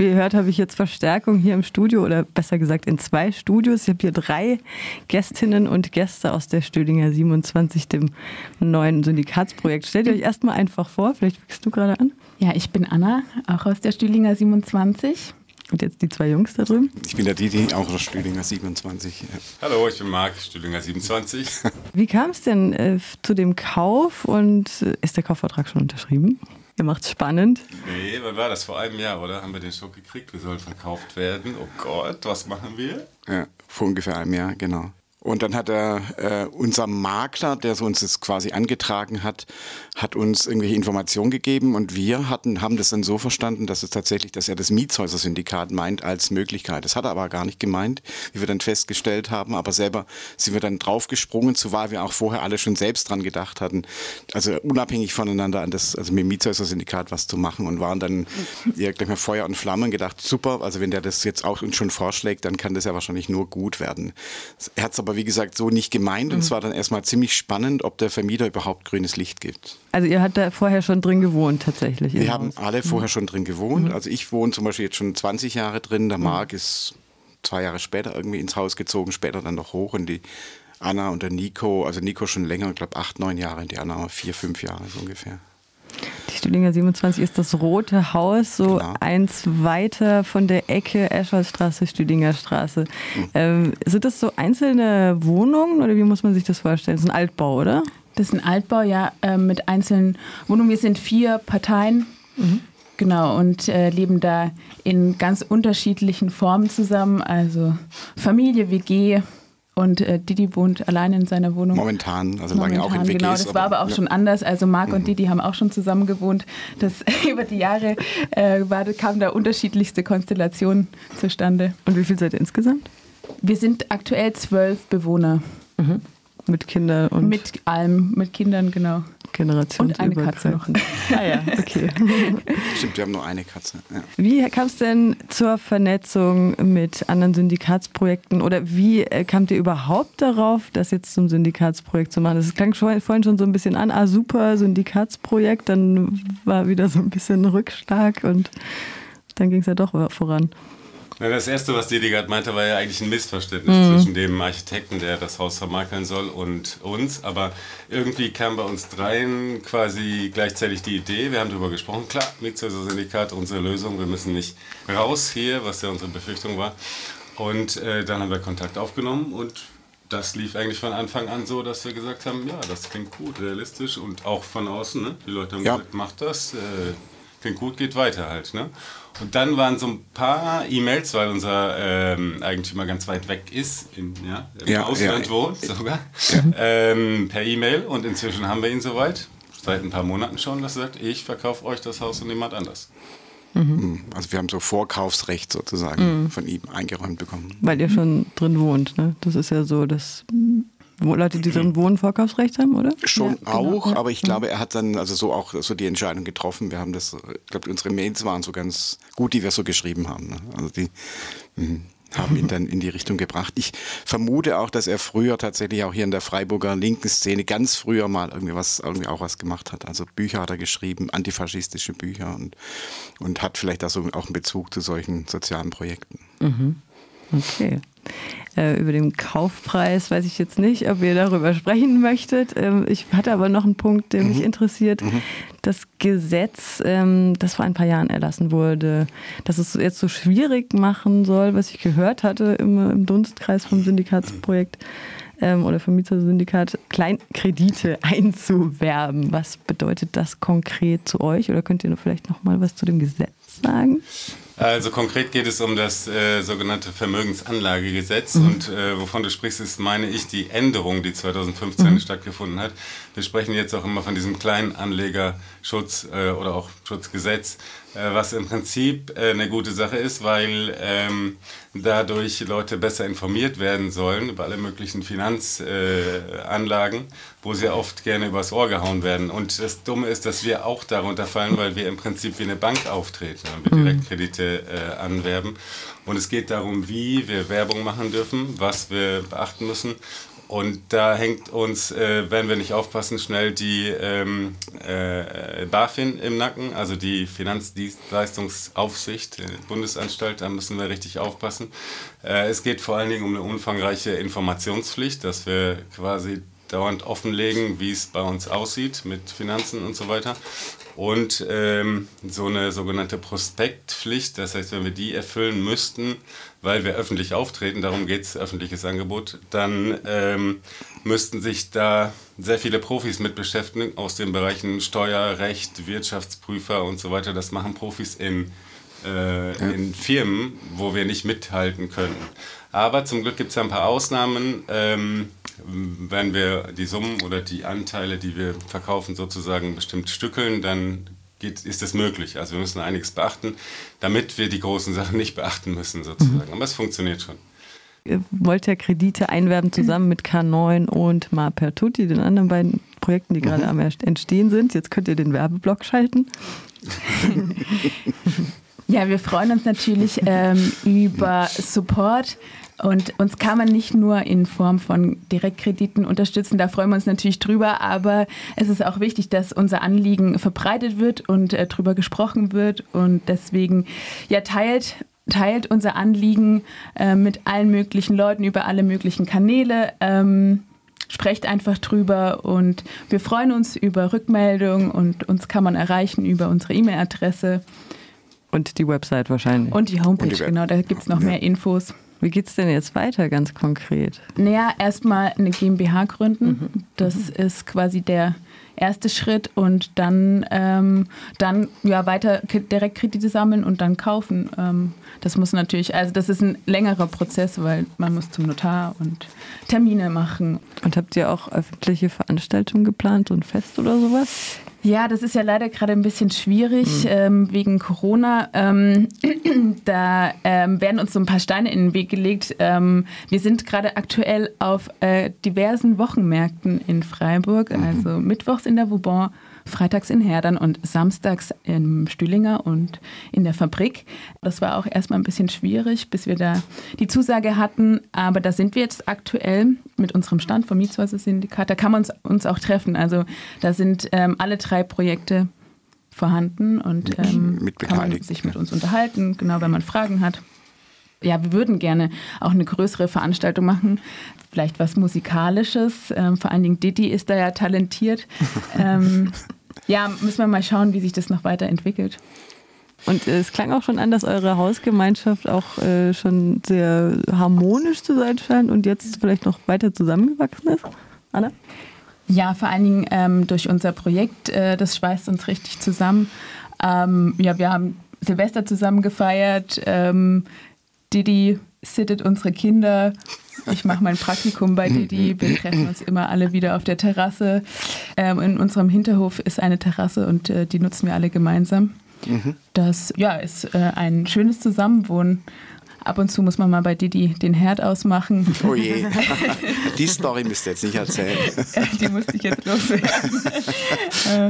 Wie ihr hört, habe ich jetzt Verstärkung hier im Studio oder besser gesagt in zwei Studios. Ich habe hier drei Gästinnen und Gäste aus der Stödinger 27, dem neuen Syndikatsprojekt. Stellt ihr euch erstmal einfach vor, vielleicht fängst du gerade an. Ja, ich bin Anna, auch aus der Stühlinger 27. Und jetzt die zwei Jungs da drüben. Ich bin der Didi, auch aus Stühlinger 27. Ja. Hallo, ich bin Marc, Stühlinger 27. Wie kam es denn äh, zu dem Kauf und äh, ist der Kaufvertrag schon unterschrieben? Ihr macht es spannend. Nee, wann war das? Vor einem Jahr, oder? Haben wir den Schock gekriegt? Wir sollen verkauft werden. Oh Gott, was machen wir? Ja, vor ungefähr einem Jahr, genau. Und dann hat er, äh, unser Makler, der so uns das quasi angetragen hat, hat uns irgendwelche Informationen gegeben und wir hatten, haben das dann so verstanden, dass es tatsächlich, dass er das Mietshäuser-Syndikat meint als Möglichkeit. Das hat er aber gar nicht gemeint, wie wir dann festgestellt haben, aber selber sind wir dann draufgesprungen, zumal wir auch vorher alle schon selbst dran gedacht hatten, also unabhängig voneinander an das, also mit dem Mietshäuser-Syndikat was zu machen und waren dann ja, gleich mal Feuer und Flamme und gedacht, super, also wenn der das jetzt auch uns schon vorschlägt, dann kann das ja wahrscheinlich nur gut werden. Er hat es aber wie gesagt so nicht gemeint und es war dann erstmal ziemlich spannend, ob der Vermieter überhaupt grünes Licht gibt. Also ihr habt da vorher schon drin gewohnt tatsächlich. Wir haben Haus. alle vorher schon drin gewohnt. Also ich wohne zum Beispiel jetzt schon 20 Jahre drin. Der Marc ist zwei Jahre später irgendwie ins Haus gezogen, später dann noch hoch und die Anna und der Nico, also Nico schon länger, ich glaube acht, neun Jahre, die Anna vier, fünf Jahre so ungefähr. Stühlinger 27 ist das rote Haus, so Genau. eins weiter von der Ecke Escholzstraße, Stühlinger Straße. Ähm, sind das so einzelne Wohnungen oder wie muss man sich das vorstellen? Das ist ein Altbau, oder? Das ist ein Altbau, ja, äh, mit einzelnen Wohnungen. Wir sind vier Parteien. Genau, und äh, leben da in ganz unterschiedlichen Formen zusammen. Also Familie, WG und äh, Didi wohnt allein in seiner Wohnung. Momentan, also lange auch in Momentan, WGs. Genau, das war aber auch ja. schon anders. Also Marc und Didi haben auch schon zusammen gewohnt. Das über die Jahre äh, war, kam da unterschiedlichste Konstellationen zustande. Und wie viel seid ihr insgesamt? Wir sind aktuell zwölf Bewohner. Mit Kindern und Mit allem, mit Kindern, genau. Generationsübergreifend. Ah ja, okay. Stimmt, wir haben nur eine Katze. Ja. Wie kam es denn zur Vernetzung mit anderen Syndikatsprojekten oder wie äh, kamt ihr überhaupt darauf, das jetzt zum Syndikatsprojekt zu machen? Das klang schon, vorhin schon so ein bisschen an, ah super, Syndikatsprojekt, dann war wieder so ein bisschen Rückschlag und dann ging es ja doch voran. Na, das erste, was Didi gerade meinte, war ja eigentlich ein Missverständnis zwischen dem Architekten, der das Haus vermarkeln soll, und uns. Aber irgendwie kam bei uns dreien quasi gleichzeitig die Idee. Wir haben darüber gesprochen. Klar, Mietshäuser-Syndikat, unsere Lösung. Wir müssen nicht raus hier, was ja unsere Befürchtung war. Und äh, dann haben wir Kontakt aufgenommen und das lief eigentlich von Anfang an so, dass wir gesagt haben, ja, das klingt gut, realistisch und auch von außen. Ne? Die Leute haben Ja. gesagt, macht das, äh, klingt gut, geht weiter halt. Ne? Und dann waren so ein paar E-Mails, weil unser ähm, Eigentümer ganz weit weg ist, in, ja, im Ja, Ausland ja. wohnt sogar, ähm, per E-Mail und inzwischen haben wir ihn soweit, seit ein paar Monaten schon, dass er sagt, ich verkaufe euch das Haus und niemand anders. Also wir haben so Vorkaufsrecht sozusagen von ihm eingeräumt bekommen. Weil ihr schon drin wohnt, ne? Das ist ja so, dass Leute, die drin wohnen, Vorkaufsrecht haben, oder? Schon Ja, genau, auch, ja. aber ich glaube, er hat dann also so auch so die Entscheidung getroffen. Wir haben das, ich glaube, unsere Mails waren so ganz gut, die wir so geschrieben haben. Ne? Also die mh, haben ihn dann in die Richtung gebracht. Ich vermute auch, dass er früher tatsächlich auch hier in der Freiburger linken Szene ganz früher mal irgendwie was, irgendwie auch was gemacht hat. Also Bücher hat er geschrieben, antifaschistische Bücher und, und hat vielleicht also auch einen Bezug zu solchen sozialen Projekten. Okay. Äh, über den Kaufpreis weiß ich jetzt nicht, ob ihr darüber sprechen möchtet. Ähm, ich hatte aber noch einen Punkt, der mich interessiert. Das Gesetz, ähm, das vor ein paar Jahren erlassen wurde, dass es jetzt so schwierig machen soll, was ich gehört hatte im, im Dunstkreis vom Syndikatsprojekt ähm, oder vom Mietersyndikat, Kleinkredite einzuwerben. Was bedeutet das konkret zu euch? Oder könnt ihr vielleicht noch mal was zu dem Gesetz sagen? Also konkret geht es um das äh, sogenannte Vermögensanlagegesetz und äh, wovon du sprichst, ist, meine ich, die Änderung, die 2015 stattgefunden hat. Wir sprechen jetzt auch immer von diesem kleinen Anlegerschutz äh, oder auch Schutzgesetz, äh, was im Prinzip äh, eine gute Sache ist, weil ähm, dadurch Leute besser informiert werden sollen über alle möglichen Finanzanlagen, wo sie oft gerne übers Ohr gehauen werden. Und das Dumme ist, dass wir auch darunter fallen, weil wir im Prinzip wie eine Bank auftreten und wir Direktkredite äh, anwerben. Und es geht darum, wie wir Werbung machen dürfen, was wir beachten müssen und da hängt uns, äh, wenn wir nicht aufpassen, schnell die ähm, äh, BaFin im Nacken, also die Finanzdienstleistungsaufsicht, die Bundesanstalt, da müssen wir richtig aufpassen. Äh, es geht vor allen Dingen um eine umfangreiche Informationspflicht, dass wir quasi dauernd offenlegen, wie es bei uns aussieht mit Finanzen und so weiter. Und ähm, so eine sogenannte Prospektpflicht, das heißt, wenn wir die erfüllen müssten, weil wir öffentlich auftreten, darum geht es, öffentliches Angebot, dann ähm, müssten sich da sehr viele Profis mit beschäftigen aus den Bereichen Steuerrecht, Wirtschaftsprüfer und so weiter. Das machen Profis in, äh, ja. in Firmen, wo wir nicht mithalten könnten. Aber zum Glück gibt es ein paar Ausnahmen. Ähm, wenn wir die Summen oder die Anteile, die wir verkaufen, sozusagen bestimmt stückeln, dann geht, ist es möglich. Also wir müssen einiges beachten, damit wir die großen Sachen nicht beachten müssen, sozusagen. Mhm. Aber es funktioniert schon. Ihr wollt ja Kredite einwerben zusammen mit K9 und Mapertutti, den anderen beiden Projekten, die gerade mhm. am Entstehen sind. Jetzt könnt ihr den Werbeblock schalten. Ja, wir freuen uns natürlich ähm, über Support. Und uns kann man nicht nur in Form von Direktkrediten unterstützen, da freuen wir uns natürlich drüber, aber es ist auch wichtig, dass unser Anliegen verbreitet wird und äh, drüber gesprochen wird. Und deswegen, ja, teilt, teilt unser Anliegen äh, mit allen möglichen Leuten über alle möglichen Kanäle. Ähm, sprecht einfach drüber und wir freuen uns über Rückmeldungen und uns kann man erreichen über unsere E-Mail-Adresse. Und die Website wahrscheinlich. Und die Homepage, die genau, da gibt es noch ja. mehr Infos. Wie geht es denn jetzt weiter ganz konkret? Naja, erstmal eine GmbH gründen. Mhm. Das mhm. ist quasi der erste Schritt und dann, ähm, dann ja, weiter Direktkredite sammeln und dann kaufen. Ähm, das muss natürlich, also das ist ein längerer Prozess, weil man muss zum Notar und Termine machen. Und habt ihr auch öffentliche Veranstaltungen geplant und Fest oder sowas? Ja, das ist ja leider gerade ein bisschen schwierig mhm. ähm, wegen Corona. Ähm, da ähm, werden uns so ein paar Steine in den Weg gelegt. Ähm, wir sind gerade aktuell auf äh, diversen Wochenmärkten in Freiburg, mhm. also mittwochs in der Vauban, freitags in Herdern und samstags im Stühlinger und in der Fabrik. Das war auch erstmal ein bisschen schwierig, bis wir da die Zusage hatten. Aber da sind wir jetzt aktuell mit unserem Stand vom Mietshäuser-Syndikat. Da kann man uns, uns auch treffen. Also da sind ähm, alle drei Projekte vorhanden und ähm, mit kann man sich mit uns unterhalten, genau wenn man Fragen hat. Ja, wir würden gerne auch eine größere Veranstaltung machen, vielleicht was Musikalisches. Ähm, vor allen Dingen Didi ist da ja talentiert. ähm, ja, müssen wir mal schauen, wie sich das noch weiterentwickelt. Und äh, es klang auch schon an, dass eure Hausgemeinschaft auch äh, schon sehr harmonisch zu sein scheint und jetzt vielleicht noch weiter zusammengewachsen ist. Anna? Ja, vor allen Dingen ähm, durch unser Projekt, äh, das schweißt uns richtig zusammen. Ähm, ja, wir haben Silvester zusammen gefeiert. Ähm, Didi sittet unsere Kinder. Ich mache mein Praktikum bei Didi. Wir treffen uns immer alle wieder auf der Terrasse. Ähm, in unserem Hinterhof ist eine Terrasse und äh, die nutzen wir alle gemeinsam. Mhm. Das ja, ist äh, ein schönes Zusammenwohnen. Ab und zu muss man mal bei Didi den Herd ausmachen. Oh je, die Story müsst ihr jetzt nicht erzählen. die musste ich jetzt loswerden.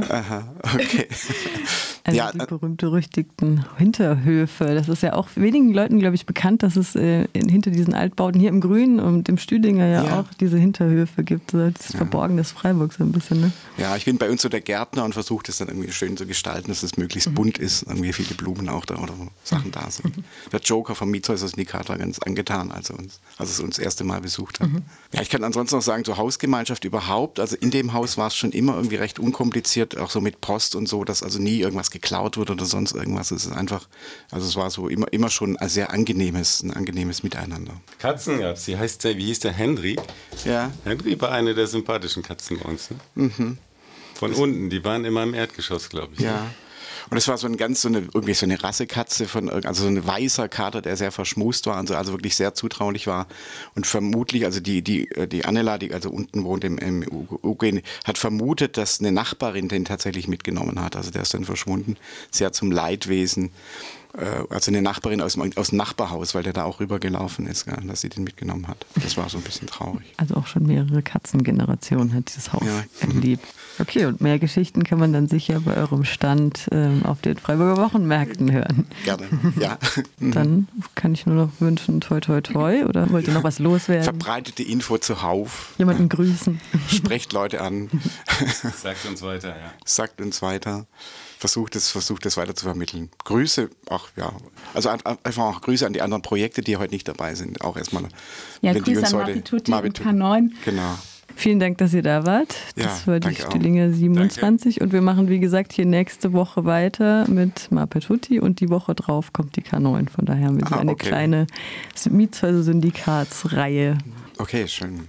Aha, okay. Also ja, die äh, berühmt-berüchtigten Hinterhöfe. Das ist ja auch wenigen Leuten, glaube ich, bekannt, dass es äh, hinter diesen Altbauten hier im Grünen und im Stüdinger ja, ja. auch diese Hinterhöfe gibt. So das ja. Verborgen des Freiburgs so ein bisschen. Ne? Ja, ich bin bei uns so der Gärtner und versuche das dann irgendwie schön zu gestalten, dass es möglichst mhm. bunt ist, irgendwie viele Blumen auch da oder Sachen da sind. Mhm. Der Joker vom Mietshäuser-Syndikat war ganz angetan, als, er uns, als es uns das erste Mal besucht hat. Mhm. Ja, ich kann ansonsten noch sagen, zur Hausgemeinschaft überhaupt, also in dem Haus war es schon immer irgendwie recht unkompliziert, auch so mit Post und so, dass also nie irgendwas geklaut wird oder sonst irgendwas. Es ist einfach, also es war so immer, immer schon ein sehr angenehmes, ein angenehmes Miteinander. Katzen gab es. heißt der, wie hieß der Henry? Ja. Henry war eine der sympathischen Katzen bei uns. Ne? Mhm. Von das unten, die waren immer im Erdgeschoss, glaube ich. Ja. Und es war so ein ganz so eine, irgendwie so eine Rassekatze von, also so ein weißer Kater, der sehr verschmust war, also, also wirklich sehr zutraulich war. Und vermutlich, also die, die, die Annela, die also unten wohnt im, im UG, hat vermutet, dass eine Nachbarin den tatsächlich mitgenommen hat. Also der ist dann verschwunden. Sehr zum Leidwesen äh, also eine Nachbarin aus, aus dem Nachbarhaus, weil der da auch rübergelaufen ist, gell, dass sie den mitgenommen hat. Das war so ein bisschen traurig. Also auch schon mehrere Katzengenerationen hat dieses Haus ja. erlebt. Okay, und mehr Geschichten kann man dann sicher bei eurem Stand ähm, auf den Freiburger Wochenmärkten hören. Gerne, ja. dann kann ich nur noch wünschen, toi toi toi, oder wollt ihr noch was loswerden? Verbreitet die Info zuhauf. Jemanden grüßen. Sprecht Leute an. Sagt uns weiter, ja. Sagt uns weiter versucht es, versucht es weiter zu vermitteln. Grüße, ach ja, also einfach auch Grüße an die anderen Projekte, die heute nicht dabei sind. Auch erstmal. Ja, wenn Grüße an Mapituti und K9. Genau. Vielen Dank, dass ihr da wart. Das ja, war die Stillinger 27 danke. und wir machen, wie gesagt, hier nächste Woche weiter mit Mapetuti und die Woche drauf kommt die K9. Von daher haben wir so ah, eine okay. kleine Mietshäuser-Syndikatsreihe. Okay, schön.